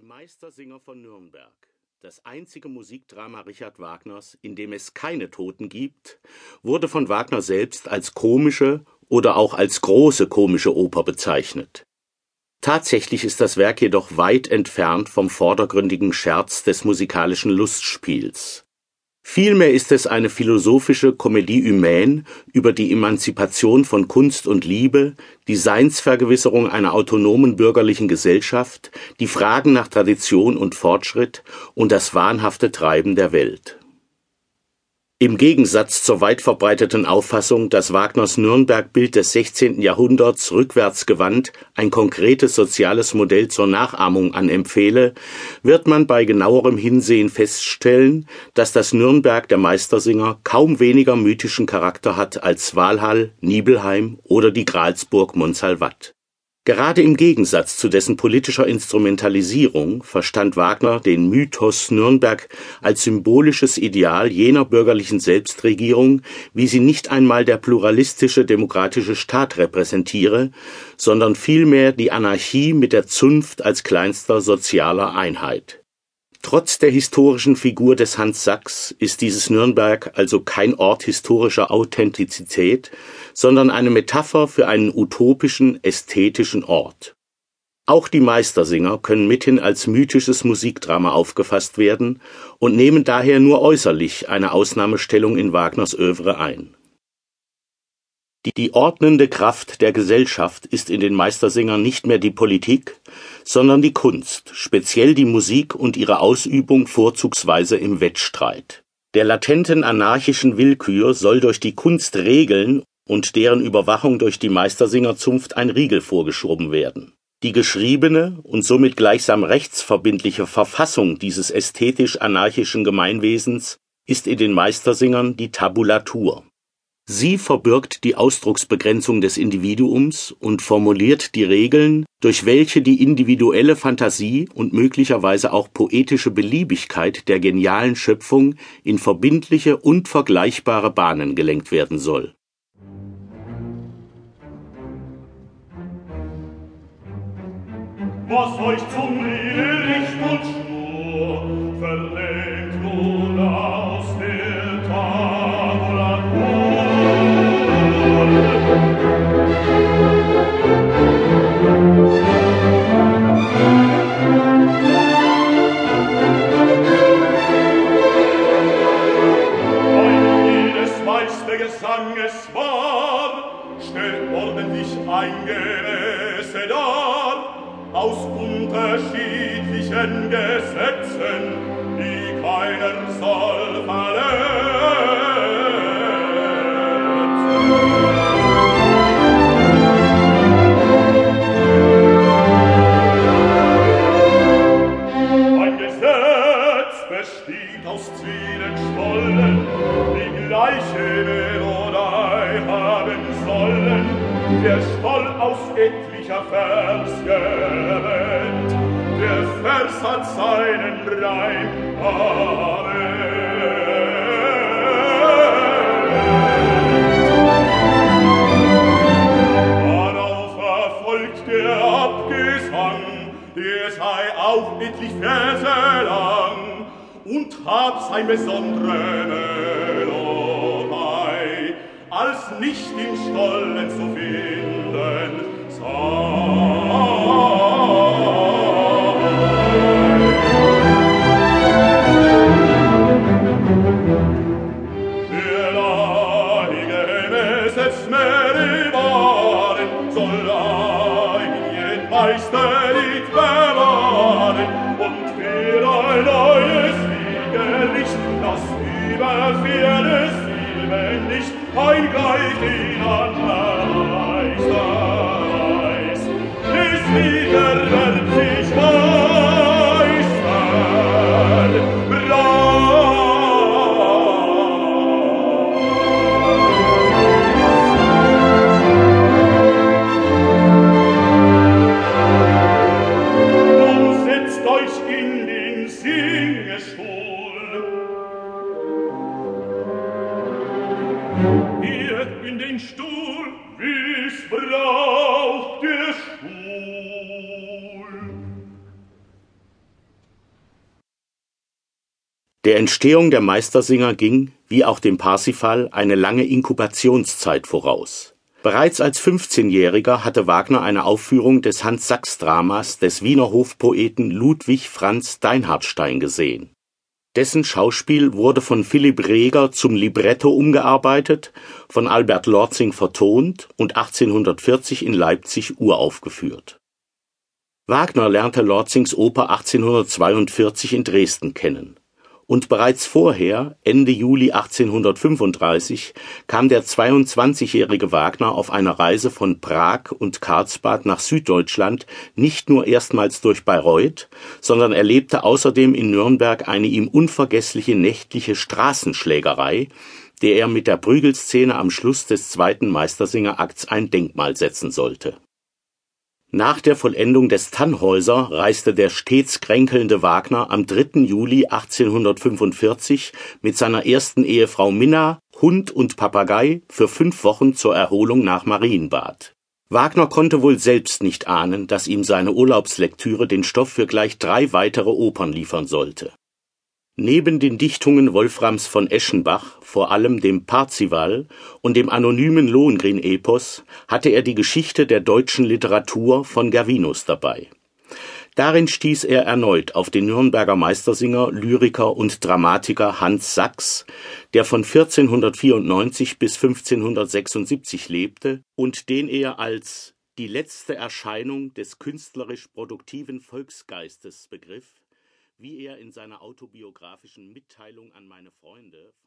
Die Meistersinger von Nürnberg. Das einzige Musikdrama Richard Wagners, in dem es keine Toten gibt, wurde von Wagner selbst als komische oder auch als große komische Oper bezeichnet. Tatsächlich ist das Werk jedoch weit entfernt vom vordergründigen Scherz des musikalischen Lustspiels. Vielmehr ist es eine philosophische Comédie humaine über die Emanzipation von Kunst und Liebe, die Seinsvergewisserung einer autonomen bürgerlichen Gesellschaft, die Fragen nach Tradition und Fortschritt und das wahnhafte Treiben der Welt im Gegensatz zur weit verbreiteten Auffassung, dass Wagners Nürnberg-Bild des 16. Jahrhunderts rückwärtsgewandt ein konkretes soziales Modell zur Nachahmung anempfehle, wird man bei genauerem Hinsehen feststellen, dass das Nürnberg der Meistersinger kaum weniger mythischen Charakter hat als Walhall, Nibelheim oder die Gralsburg Montsalvat Gerade im Gegensatz zu dessen politischer Instrumentalisierung verstand Wagner den Mythos Nürnberg als symbolisches Ideal jener bürgerlichen Selbstregierung, wie sie nicht einmal der pluralistische demokratische Staat repräsentiere, sondern vielmehr die Anarchie mit der Zunft als kleinster sozialer Einheit Trotz der historischen Figur des Hans Sachs ist dieses Nürnberg also kein Ort historischer Authentizität, sondern eine Metapher für einen utopischen, ästhetischen Ort. Auch die Meistersinger können mithin als mythisches Musikdrama aufgefasst werden und nehmen daher nur äußerlich eine Ausnahmestellung in Wagners Övre ein die ordnende Kraft der Gesellschaft ist in den Meistersingern nicht mehr die Politik, sondern die Kunst, speziell die Musik und ihre Ausübung vorzugsweise im Wettstreit. Der latenten anarchischen Willkür soll durch die Kunst Regeln und deren Überwachung durch die Meistersingerzunft ein Riegel vorgeschoben werden. Die geschriebene und somit gleichsam rechtsverbindliche Verfassung dieses ästhetisch-anarchischen Gemeinwesens ist in den Meistersingern die Tabulatur Sie verbirgt die Ausdrucksbegrenzung des Individuums und formuliert die Regeln, durch welche die individuelle Fantasie und möglicherweise auch poetische Beliebigkeit der genialen Schöpfung in verbindliche und vergleichbare Bahnen gelenkt werden soll. Was euch zum Licht und den Gesetzen, die keinen soll verletzen. besteht aus vielen Stollen, die gleiche haben sollen, der Stoll aus etlicher Vers gewählt der Vers hat seinen Reim. Amen. auch etlich Verse lang und hab sein besondere Melodei, als nicht im Stollen zu finden. neues Siegerlicht, das über vieles Silbenlicht, ein Gleich in Der Entstehung der Meistersinger ging, wie auch dem Parsifal, eine lange Inkubationszeit voraus. Bereits als 15-Jähriger hatte Wagner eine Aufführung des Hans-Sachs-Dramas des Wiener Hofpoeten Ludwig Franz Deinhardstein gesehen dessen Schauspiel wurde von Philipp Reger zum Libretto umgearbeitet, von Albert Lorzing vertont und 1840 in Leipzig uraufgeführt. Wagner lernte Lorzings Oper 1842 in Dresden kennen und bereits vorher, Ende Juli 1835, kam der 22-jährige Wagner auf einer Reise von Prag und Karlsbad nach Süddeutschland nicht nur erstmals durch Bayreuth, sondern erlebte außerdem in Nürnberg eine ihm unvergessliche nächtliche Straßenschlägerei, der er mit der Prügelszene am Schluss des zweiten Meistersingerakts ein Denkmal setzen sollte nach der Vollendung des Tannhäuser reiste der stets kränkelnde Wagner am 3. Juli 1845 mit seiner ersten Ehefrau Minna, Hund und Papagei für fünf Wochen zur Erholung nach Marienbad. Wagner konnte wohl selbst nicht ahnen, dass ihm seine Urlaubslektüre den Stoff für gleich drei weitere Opern liefern sollte Neben den Dichtungen Wolframs von Eschenbach, vor allem dem Parzival und dem anonymen Lohengrin-Epos, hatte er die Geschichte der deutschen Literatur von Gervinus dabei. Darin stieß er erneut auf den Nürnberger Meistersinger, Lyriker und Dramatiker Hans Sachs, der von 1494 bis 1576 lebte und den er als die letzte Erscheinung des künstlerisch produktiven Volksgeistes begriff wie er in seiner autobiografischen Mitteilung an meine Freunde von